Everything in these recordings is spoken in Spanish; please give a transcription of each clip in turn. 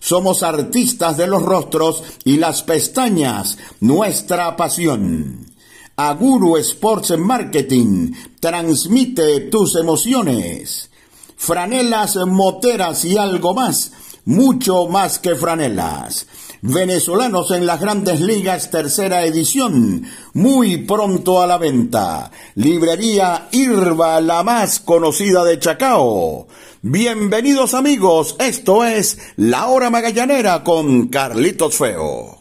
somos artistas de los rostros y las pestañas, nuestra pasión. Aguru Sports Marketing transmite tus emociones. Franelas, moteras y algo más, mucho más que franelas. Venezolanos en las grandes ligas, tercera edición, muy pronto a la venta. Librería Irva, la más conocida de Chacao. Bienvenidos amigos, esto es La Hora Magallanera con Carlitos Feo.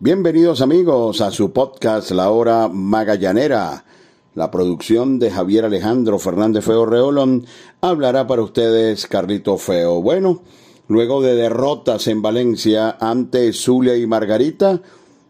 Bienvenidos amigos a su podcast La Hora Magallanera. La producción de Javier Alejandro Fernández Feo Reolón hablará para ustedes Carlitos Feo. Bueno, luego de derrotas en Valencia ante Zulia y Margarita,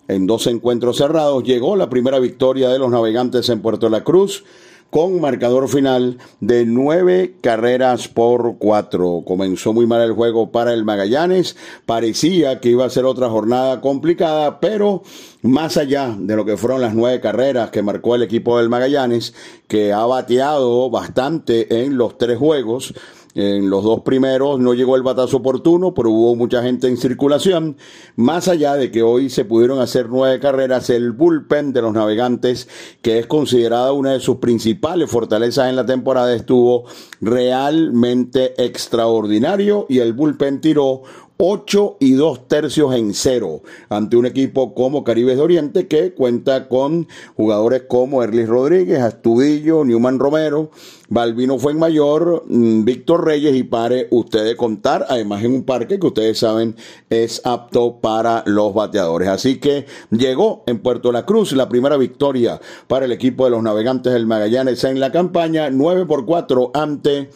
en dos encuentros cerrados llegó la primera victoria de los navegantes en Puerto La Cruz con marcador final de nueve carreras por cuatro. Comenzó muy mal el juego para el Magallanes, parecía que iba a ser otra jornada complicada, pero más allá de lo que fueron las nueve carreras que marcó el equipo del Magallanes, que ha bateado bastante en los tres juegos, en los dos primeros no llegó el batazo oportuno, pero hubo mucha gente en circulación. Más allá de que hoy se pudieron hacer nueve carreras, el bullpen de los navegantes, que es considerada una de sus principales fortalezas en la temporada, estuvo realmente extraordinario y el bullpen tiró 8 y 2 tercios en cero ante un equipo como Caribes de Oriente que cuenta con jugadores como Erlis Rodríguez, Astudillo, Newman Romero, Balvino Fuenmayor, mm, Víctor Reyes y pare usted de contar, además en un parque que ustedes saben es apto para los bateadores. Así que llegó en Puerto La Cruz la primera victoria para el equipo de los navegantes del Magallanes en la campaña, 9 por 4 ante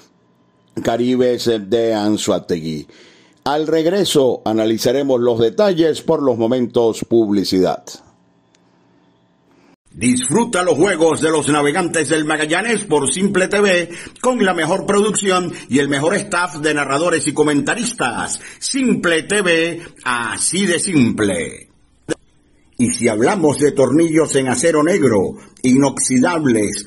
Caribes de Anzuategui. Al regreso analizaremos los detalles por los momentos publicidad. Disfruta los juegos de los navegantes del Magallanes por Simple TV con la mejor producción y el mejor staff de narradores y comentaristas. Simple TV, así de simple. Y si hablamos de tornillos en acero negro, inoxidables,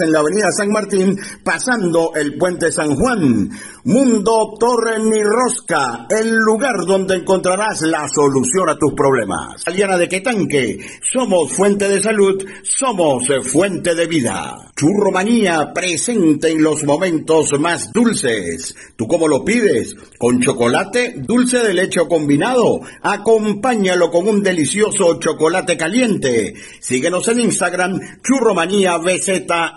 en la avenida San Martín, pasando el puente San Juan. Mundo Torre Rosca, el lugar donde encontrarás la solución a tus problemas. Aliana de Quetanque, somos fuente de salud, somos fuente de vida. Churromanía presente en los momentos más dulces. ¿Tú cómo lo pides? ¿Con chocolate, dulce de leche combinado? Acompáñalo con un delicioso chocolate caliente. Síguenos en Instagram, Churromanía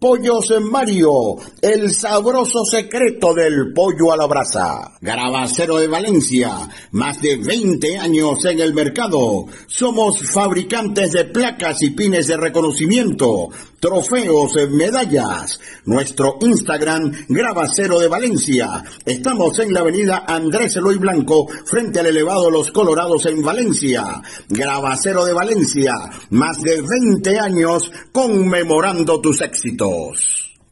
Pollos en Mario, el sabroso secreto del pollo a la brasa. Garabacero de Valencia, más de 20 años en el mercado. Somos fabricantes de placas y pines de reconocimiento, trofeos, medallas. Nuestro Instagram, Grabacero de Valencia. Estamos en la avenida Andrés Eloy Blanco, frente al elevado Los Colorados en Valencia. Grabacero de Valencia, más de 20 años conmemorando tus éxitos. Dios.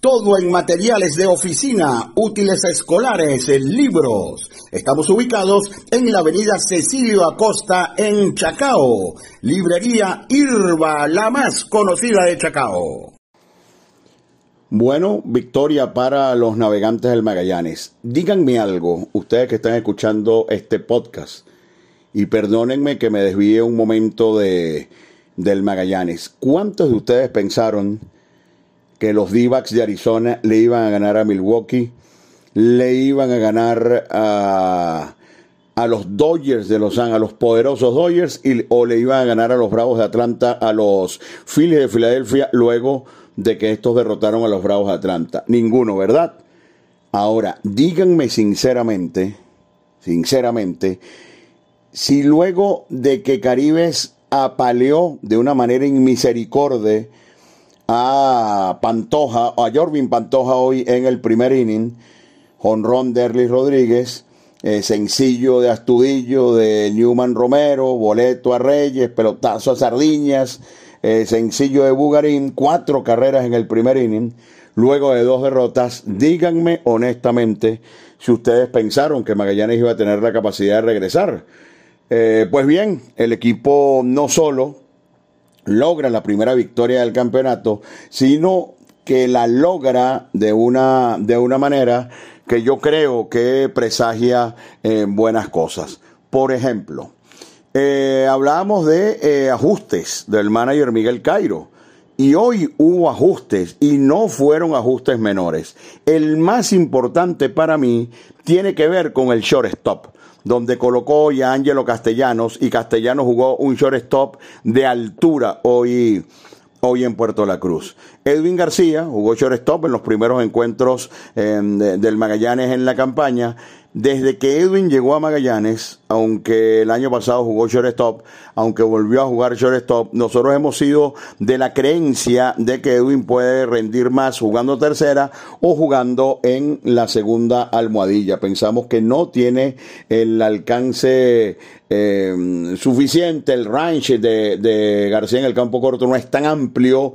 Todo en materiales de oficina, útiles escolares, libros. Estamos ubicados en la avenida Cecilio Acosta en Chacao. Librería Irba, la más conocida de Chacao. Bueno, victoria para los navegantes del Magallanes. Díganme algo, ustedes que están escuchando este podcast, y perdónenme que me desvíe un momento de, del Magallanes. ¿Cuántos de ustedes pensaron que los d de Arizona le iban a ganar a Milwaukee, le iban a ganar a, a los Dodgers de Los Ángeles, a los poderosos Dodgers, o le iban a ganar a los Bravos de Atlanta, a los Phillies de Filadelfia, luego de que estos derrotaron a los Bravos de Atlanta. Ninguno, ¿verdad? Ahora, díganme sinceramente, sinceramente, si luego de que Caribes apaleó de una manera inmisericordia a Pantoja, a Jorvin Pantoja hoy en el primer inning, jonrón de Erlis Rodríguez, eh, sencillo de Astudillo, de Newman Romero, boleto a Reyes, pelotazo a Sardiñas, eh, sencillo de Bugarín, cuatro carreras en el primer inning, luego de dos derrotas, díganme honestamente si ustedes pensaron que Magallanes iba a tener la capacidad de regresar. Eh, pues bien, el equipo no solo logra la primera victoria del campeonato, sino que la logra de una, de una manera que yo creo que presagia eh, buenas cosas. Por ejemplo, eh, hablábamos de eh, ajustes del manager Miguel Cairo Y hoy hubo ajustes y no fueron ajustes menores. El más importante para mí tiene que ver con el shortstop donde colocó ya Ángelo Castellanos y Castellanos jugó un shortstop de altura hoy, hoy en Puerto La Cruz. Edwin García jugó shortstop en los primeros encuentros eh, del Magallanes en la campaña desde que Edwin llegó a Magallanes, aunque el año pasado jugó shortstop, aunque volvió a jugar shortstop, nosotros hemos sido de la creencia de que Edwin puede rendir más jugando tercera o jugando en la segunda almohadilla. Pensamos que no tiene el alcance eh, suficiente, el range de, de García en el campo corto no es tan amplio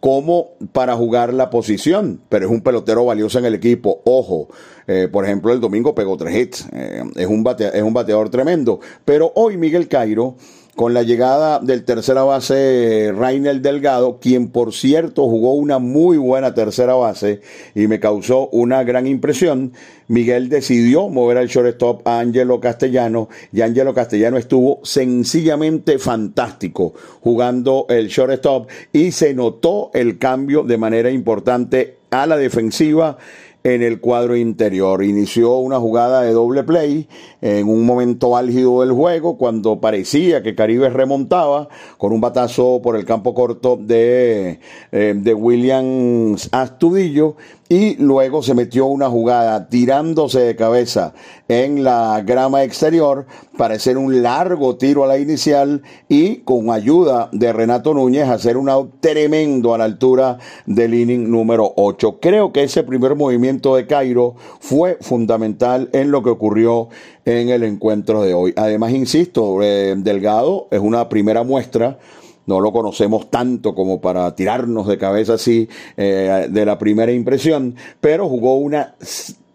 como para jugar la posición, pero es un pelotero valioso en el equipo. Ojo, eh, por ejemplo, el domingo pegó tres hits, eh, es, un es un bateador tremendo, pero hoy Miguel Cairo con la llegada del tercera base Rainer Delgado, quien por cierto jugó una muy buena tercera base y me causó una gran impresión, Miguel decidió mover al shortstop a Angelo Castellano y Angelo Castellano estuvo sencillamente fantástico jugando el shortstop y se notó el cambio de manera importante a la defensiva en el cuadro interior. Inició una jugada de doble play en un momento álgido del juego cuando parecía que Caribe remontaba con un batazo por el campo corto de, eh, de Williams Astudillo y luego se metió una jugada tirándose de cabeza en la grama exterior para hacer un largo tiro a la inicial y con ayuda de Renato Núñez hacer un out tremendo a la altura del inning número 8. Creo que ese primer movimiento de Cairo fue fundamental en lo que ocurrió en el encuentro de hoy. Además, insisto, eh, Delgado es una primera muestra no lo conocemos tanto como para tirarnos de cabeza así eh, de la primera impresión, pero jugó una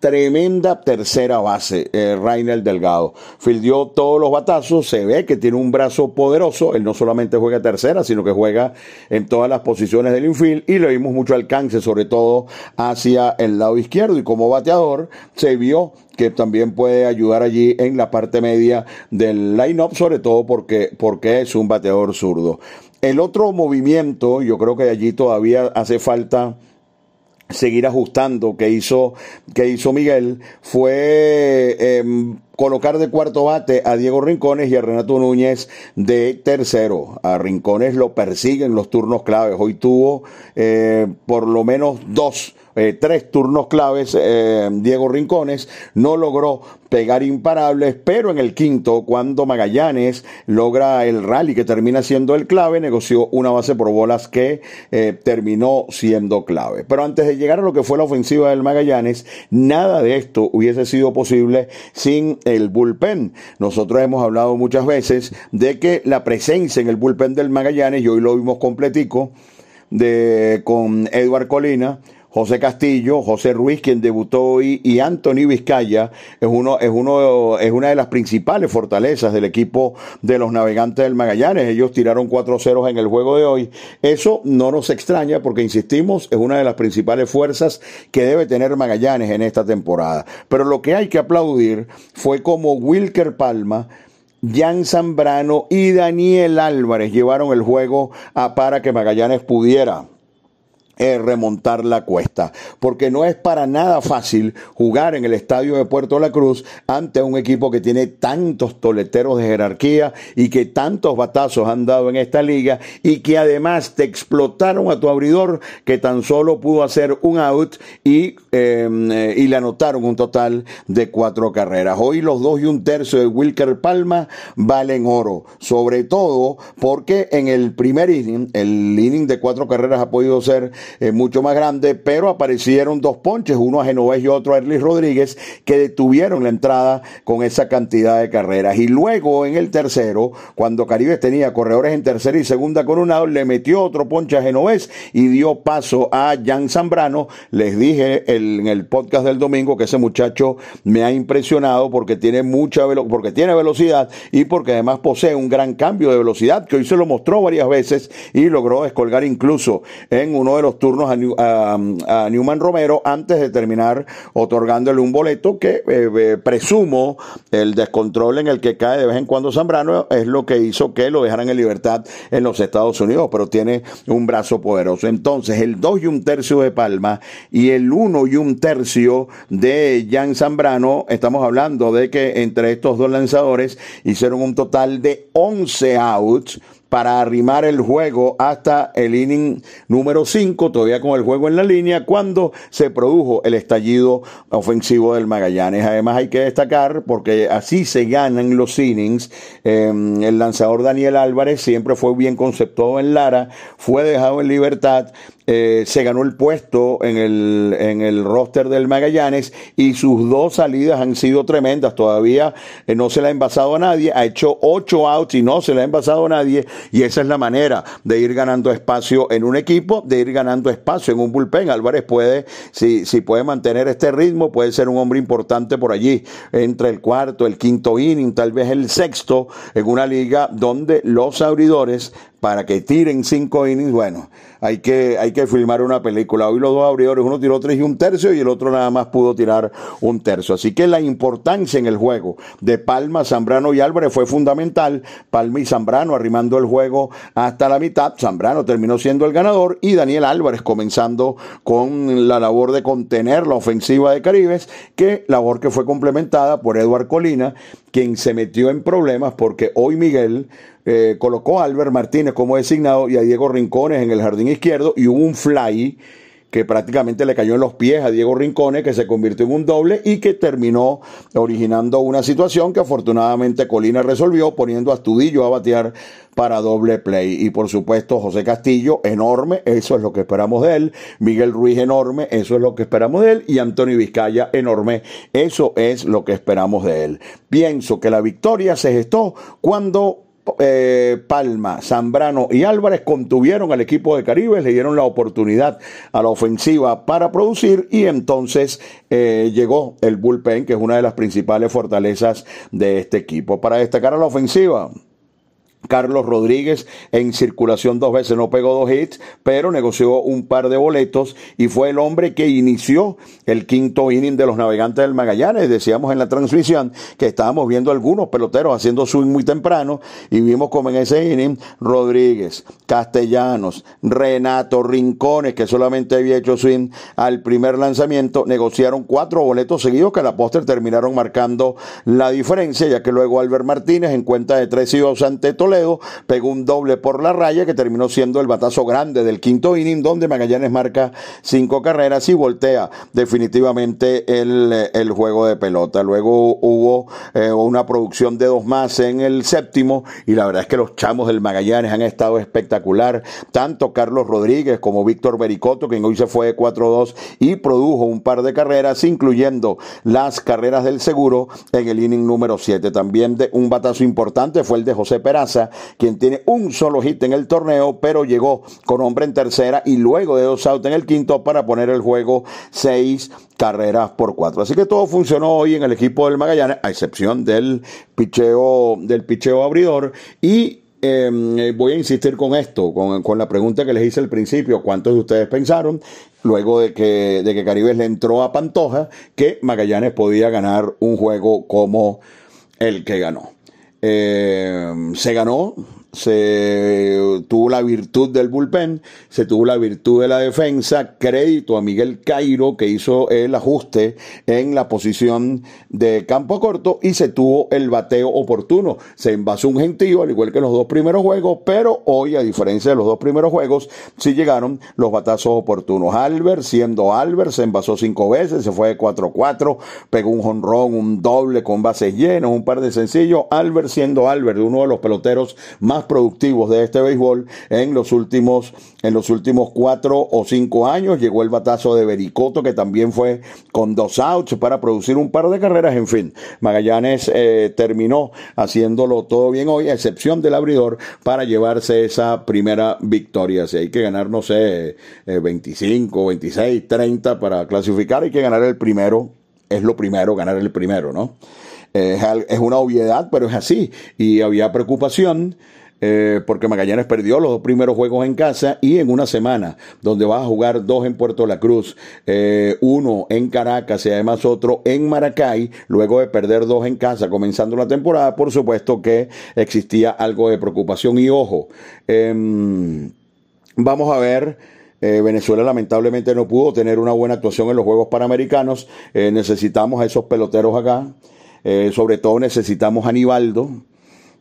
tremenda tercera base, eh, Rainer Delgado. Fildió todos los batazos, se ve que tiene un brazo poderoso, él no solamente juega tercera, sino que juega en todas las posiciones del infield y le vimos mucho alcance, sobre todo hacia el lado izquierdo y como bateador se vio que también puede ayudar allí en la parte media del line-up, sobre todo porque, porque es un bateador zurdo. El otro movimiento, yo creo que allí todavía hace falta seguir ajustando que hizo, que hizo Miguel fue em, colocar de cuarto bate a Diego Rincones y a Renato Núñez de tercero. A Rincones lo persiguen los turnos claves. Hoy tuvo eh, por lo menos dos eh, tres turnos claves eh, Diego Rincones, no logró pegar imparables, pero en el quinto, cuando Magallanes logra el rally que termina siendo el clave, negoció una base por bolas que eh, terminó siendo clave. Pero antes de llegar a lo que fue la ofensiva del Magallanes, nada de esto hubiese sido posible sin el bullpen. Nosotros hemos hablado muchas veces de que la presencia en el bullpen del Magallanes, y hoy lo vimos completico, de, con Edward Colina, José Castillo, José Ruiz, quien debutó hoy, y Anthony Vizcaya, es, uno, es, uno, es una de las principales fortalezas del equipo de los navegantes del Magallanes. Ellos tiraron 4 ceros en el juego de hoy. Eso no nos extraña porque, insistimos, es una de las principales fuerzas que debe tener Magallanes en esta temporada. Pero lo que hay que aplaudir fue como Wilker Palma Jan Zambrano y Daniel Álvarez llevaron el juego a, para que Magallanes pudiera remontar la cuesta, porque no es para nada fácil jugar en el estadio de Puerto La Cruz ante un equipo que tiene tantos toleteros de jerarquía y que tantos batazos han dado en esta liga y que además te explotaron a tu abridor que tan solo pudo hacer un out y, em, eh, y le anotaron un total de cuatro carreras. Hoy los dos y un tercio de Wilker Palma valen oro, sobre todo porque en el primer inning, el inning de cuatro carreras ha podido ser eh, mucho más grande, pero aparecieron dos ponches, uno a Genovés y otro a Erlis Rodríguez, que detuvieron la entrada con esa cantidad de carreras. Y luego en el tercero, cuando Caribe tenía corredores en tercera y segunda con un le metió otro ponche a Genovés y dio paso a Jan Zambrano. Les dije en el podcast del domingo que ese muchacho me ha impresionado porque tiene mucha porque tiene velocidad y porque además posee un gran cambio de velocidad que hoy se lo mostró varias veces y logró descolgar incluso en uno de los turnos a, Newman Romero antes de terminar otorgándole un boleto que eh, eh, presumo el descontrol en el que cae de vez en cuando Zambrano es lo que hizo que lo dejaran en libertad en los Estados Unidos, pero tiene un brazo poderoso. Entonces, el 2 y un tercio de Palma y el 1 y un tercio de Jan Zambrano, estamos hablando de que entre estos dos lanzadores hicieron un total de 11 outs para arrimar el juego hasta el inning número 5, todavía con el juego en la línea, cuando se produjo el estallido ofensivo del Magallanes. Además hay que destacar, porque así se ganan los innings, em, el lanzador Daniel Álvarez siempre fue bien conceptuado en Lara, fue dejado en libertad eh, se ganó el puesto en el, en el roster del Magallanes y sus dos salidas han sido tremendas. Todavía eh, no se le ha envasado a nadie, ha hecho ocho outs y no se le ha envasado a nadie y esa es la manera de ir ganando espacio en un equipo, de ir ganando espacio en un bullpen. Álvarez puede, si, si puede mantener este ritmo, puede ser un hombre importante por allí, entre el cuarto, el quinto inning, tal vez el sexto, en una liga donde los abridores para que tiren cinco innings, bueno, hay que, hay que filmar una película. Hoy los dos abridores, uno tiró tres y un tercio y el otro nada más pudo tirar un tercio. Así que la importancia en el juego de Palma, Zambrano y Álvarez fue fundamental. Palma y Zambrano arrimando el juego hasta la mitad. Zambrano terminó siendo el ganador y Daniel Álvarez comenzando con la labor de contener la ofensiva de Caribes, que labor que fue complementada por Eduard Colina, quien se metió en problemas porque hoy Miguel eh, colocó a Albert Martínez como designado y a Diego Rincones en el jardín izquierdo y hubo un fly que prácticamente le cayó en los pies a Diego Rincones, que se convirtió en un doble y que terminó originando una situación que afortunadamente Colina resolvió poniendo a Astudillo a batear para doble play. Y por supuesto José Castillo, enorme, eso es lo que esperamos de él. Miguel Ruiz, enorme, eso es lo que esperamos de él. Y Antonio Vizcaya, enorme, eso es lo que esperamos de él. Pienso que la victoria se gestó cuando eh, Palma, Zambrano y Álvarez contuvieron al equipo de Caribe, le dieron la oportunidad a la ofensiva para producir y entonces eh, llegó el bullpen, que es una de las principales fortalezas de este equipo. Para destacar a la ofensiva, Carlos Rodríguez en circulación dos veces, no pegó dos hits, pero negoció un par de boletos y fue el hombre que inició el quinto inning de los navegantes del Magallanes. Decíamos en la transmisión que estábamos viendo algunos peloteros haciendo swing muy temprano y vimos como en ese inning Rodríguez, Castellanos, Renato, Rincones, que solamente había hecho swing al primer lanzamiento, negociaron cuatro boletos seguidos que a la póster terminaron marcando la diferencia, ya que luego Albert Martínez en cuenta de tres y dos ante Toledo pegó un doble por la raya que terminó siendo el batazo grande del quinto inning donde Magallanes marca cinco carreras y voltea definitivamente el, juego de pelota. Luego hubo eh, una producción de dos más en el séptimo y la verdad es que los chamos del Magallanes han estado espectacular. Tanto Carlos Rodríguez como Víctor Bericoto, quien hoy se fue de 4-2 y produjo un par de carreras, incluyendo las carreras del seguro en el inning número 7. También de un batazo importante fue el de José Peraza quien tiene un solo hit en el torneo, pero llegó con hombre en tercera y luego de dos outs en el quinto para poner el juego seis carreras por cuatro. Así que todo funcionó hoy en el equipo del Magallanes, a excepción del picheo, del picheo abridor y em, eh, voy a insistir con esto, con, la pregunta que les hice al principio, ¿cuántos de ustedes pensaron, luego de que, de que Caribes le entró a Pantoja, que Magallanes podía ganar un juego como el que ganó? Eh, se ganó se tuvo la virtud del bullpen, se tuvo la virtud de la defensa, crédito a Miguel Cairo que hizo el ajuste en la posición de campo corto y se tuvo el bateo oportuno. Se envasó un gentío al igual que los dos primeros juegos, pero hoy a diferencia de los dos primeros juegos sí llegaron los batazos oportunos. Albert, siendo Albert, se envasó cinco veces, se fue de 4-4, pegó un jonrón, un doble con bases llenas, un par de sencillos. Albert siendo Albert, uno de los peloteros más productivos de este béisbol en los últimos, en los últimos cuatro o cinco años. Llegó el batazo de Bericoto, que también fue con dos outs para producir un par de carreras. En fin, Magallanes eh, terminó haciéndolo todo bien hoy, a excepción del abridor, para llevarse esa primera victoria. Si hay que ganar, no sé, 25, 26, 30 para clasificar, hay que ganar el primero. Es lo primero, ganar el primero, ¿no? es una obviedad, pero es así. Y había preocupación eh, porque Magallanes perdió los dos primeros juegos en casa y en una semana donde va a jugar dos en Puerto La Cruz, eh, uno en Caracas y además otro en Maracay, luego de perder dos en casa comenzando la temporada, por supuesto que existía algo de preocupación y ojo. Em, vamos a ver. Eh, Venezuela lamentablemente no pudo tener una buena actuación en los Juegos Panamericanos. necesitamos a esos peloteros acá. sobre todo necesitamos a Anibaldo.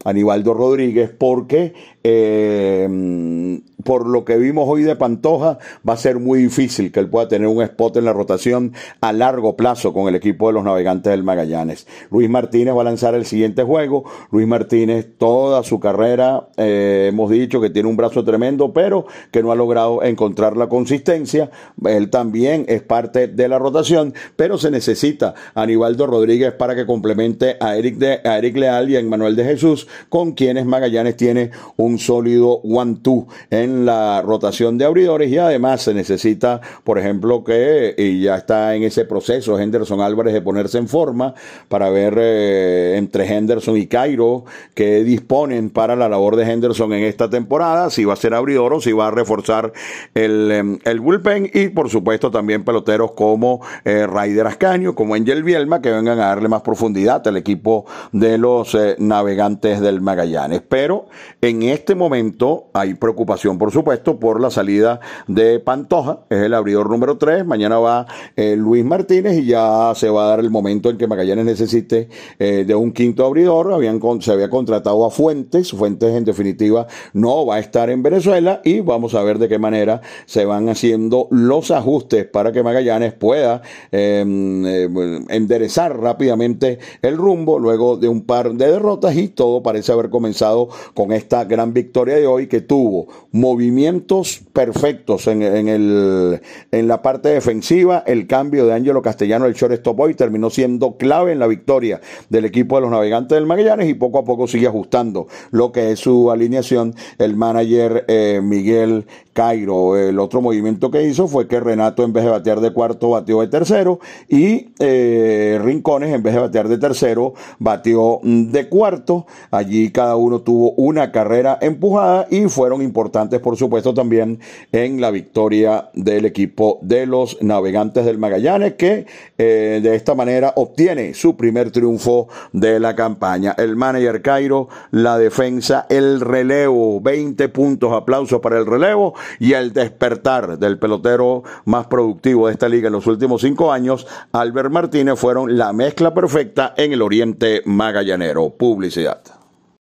Anibaldo Rodríguez, porque eh, por lo que vimos hoy de Pantoja, va a ser muy difícil que él pueda tener un spot en la rotación a largo plazo con el equipo de los navegantes del Magallanes. Luis Martínez va a lanzar el siguiente juego. Luis Martínez, toda su carrera, eh, hemos dicho que tiene un brazo tremendo, pero que no ha logrado encontrar la consistencia. Él también es parte de la rotación, pero se necesita a Rodríguez para que complemente a Eric, de, a Eric Leal y a Manuel de Jesús, con quienes Magallanes tiene un sólido one-two en la rotación de abridores y además se necesita, por ejemplo, que y ya está en ese proceso Henderson Álvarez de ponerse en forma para ver eh, entre Henderson y Cairo que disponen para la labor de Henderson en esta temporada, si va a ser abridor o si va a reforzar el, em, bullpen y por supuesto también peloteros como eh, Ryder Ascaño, como Angel Bielma, que vengan a darle más profundidad al equipo de los eh, navegantes del Magallanes. Pero en este momento hay preocupación por supuesto, por la salida de Pantoja, es el abridor número 3. Mañana va eh, Luis Martínez y ya se va a dar el momento en que Magallanes necesite eh, de un quinto abridor. Habían, se había contratado a Fuentes, Fuentes en definitiva no va a estar en Venezuela y vamos a ver de qué manera se van haciendo los ajustes para que Magallanes pueda em, eh, enderezar rápidamente el rumbo luego de un par de derrotas y todo parece haber comenzado con esta gran victoria de hoy que tuvo movimientos perfectos en, el, en la parte defensiva. El cambio de Ángelo Castellano, el shortstop hoy, terminó siendo clave en la victoria del equipo de los navegantes del Magallanes y poco a poco sigue ajustando lo que es su alineación el manager eh, Miguel Cairo. El otro movimiento que hizo fue que Renato en vez de batear de cuarto batió de tercero y eh, Rincones en vez de batear de tercero batió de cuarto. Allí cada uno tuvo una carrera empujada y fueron importantes por supuesto también en la victoria del equipo de los navegantes del Magallanes que eh, de esta manera obtiene su primer triunfo de la campaña. El manager Cairo, la defensa, el relevo, 20 puntos, aplausos para el relevo y el despertar del pelotero más productivo de esta liga en los últimos cinco años, Albert Martínez, fueron la mezcla perfecta en el oriente magallanero. Publicidad.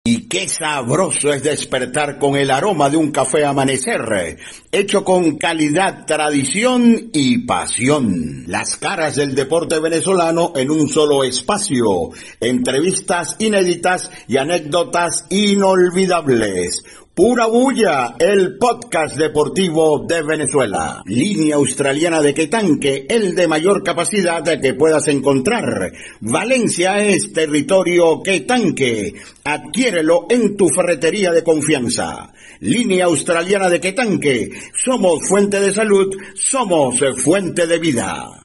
Y qué sabroso es despertar con el aroma de un café amanecer, hecho con calidad, tradición y pasión. Las caras del deporte venezolano en un solo espacio. Entrevistas inéditas y anécdotas inolvidables Pura Bulla, el podcast deportivo de Venezuela. Línea australiana de Quetanque, el de mayor capacidad que puedas encontrar. Valencia es territorio Quetanque. Adquiérelo en tu ferretería de confianza. Línea australiana de Quetanque. Somos fuente de salud, somos fuente de vida.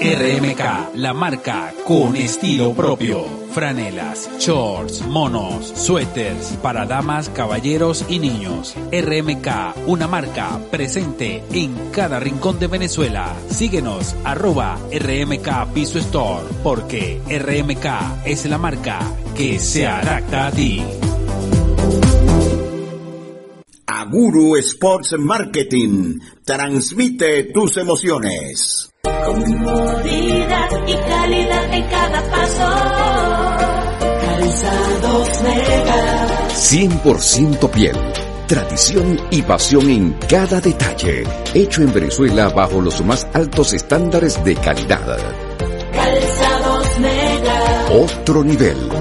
RMK, la marca con estilo propio. Franelas, shorts, monos, suéteres para damas, caballeros y niños. RMK, una marca presente en cada rincón de Venezuela. Síguenos, arroba RMK Piso Store, porque RMK es la marca que se adapta a ti. Aguru Sports Marketing transmite tus emociones. Comodidad y calidad en cada paso. Calzados Mega. 100% piel. Tradición y pasión en cada detalle. Hecho en Venezuela bajo los más altos estándares de calidad. Calzados Mega. Otro nivel.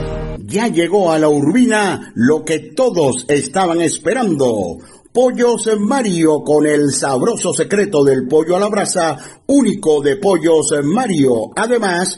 Ya llegó a la urbina lo que todos estaban esperando Pollos Mario con el sabroso secreto del pollo a la brasa, único de Pollos Mario. Además,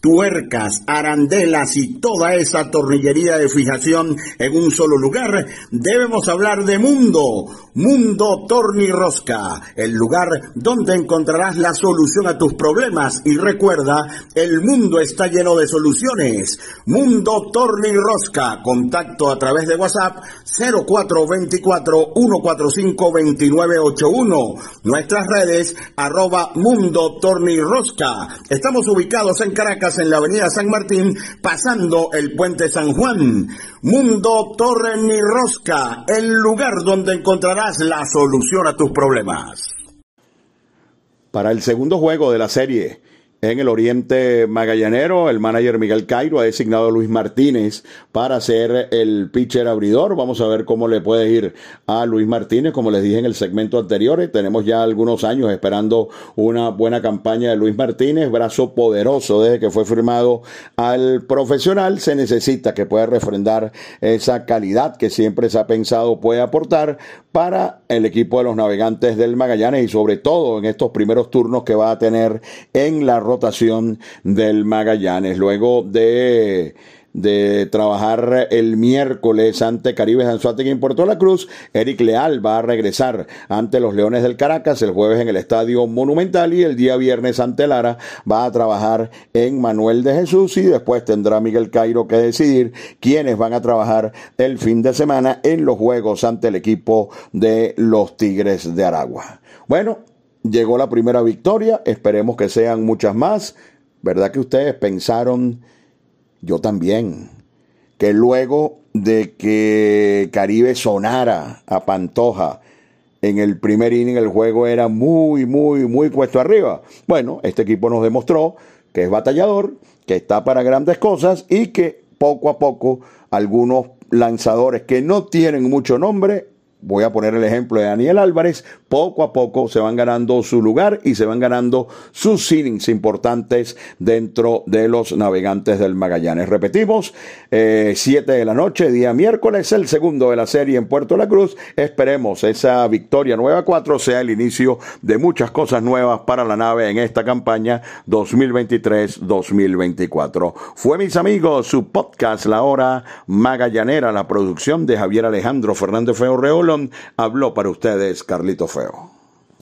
tuercas, arandelas y toda esa tornillería de fijación en un solo lugar, debemos hablar de Mundo, Mundo Torni Rosca, el lugar donde encontrarás la solución a tus problemas y recuerda, el mundo está lleno de soluciones. Mundo Torni Rosca, contacto a través de WhatsApp 0424 145 2981, nuestras redes arroba Mundo. Estamos ubicados en Caracas en la avenida San Martín, pasando el puente San Juan. Mundo Torre Ni Rosca, el lugar donde encontrarás la solución a tus problemas. Para el segundo juego de la serie, en el Oriente Magallanero, el manager Miguel Cairo ha designado a Luis Martínez para ser el pitcher abridor. Vamos a ver cómo le puede ir a Luis Martínez. Como les dije en el segmento anterior, tenemos ya algunos años esperando una buena campaña de Luis Martínez. Brazo poderoso desde que fue firmado al profesional. Se necesita que pueda refrendar esa calidad que siempre se ha pensado puede aportar para el equipo de los navegantes del Magallanes y sobre todo en estos primeros turnos que va a tener en la rotación del Magallanes. Luego de de trabajar el miércoles ante Caribe Sanzuategui en Puerto La Cruz. Eric Leal va a regresar ante los Leones del Caracas el jueves en el Estadio Monumental y el día viernes ante Lara va a trabajar en Manuel de Jesús y después tendrá Miguel Cairo que decidir quiénes van a trabajar el fin de semana en los juegos ante el equipo de los Tigres de Aragua. Bueno, llegó la primera victoria, esperemos que sean muchas más. ¿Verdad que ustedes pensaron, yo también, que luego de que Caribe sonara a Pantoja en el primer inning el juego era muy, muy, muy puesto arriba? Bueno, este equipo nos demostró que es batallador, que está para grandes cosas y que poco a poco algunos lanzadores que no tienen mucho nombre voy a poner el ejemplo de Daniel Álvarez, poco a poco se van ganando su lugar y se van ganando sus innings importantes dentro de los navegantes del Magallanes. Repetimos, 7 eh, de la noche, día miércoles, el segundo de la serie en Puerto La Cruz. Esperemos esa victoria nueva 4 sea el inicio de muchas cosas nuevas para la nave en esta campaña 2023-2024. Fue mis amigos su podcast La Hora Magallanera, la producción de Javier Alejandro Fernández Habló para ustedes Carlito Feo.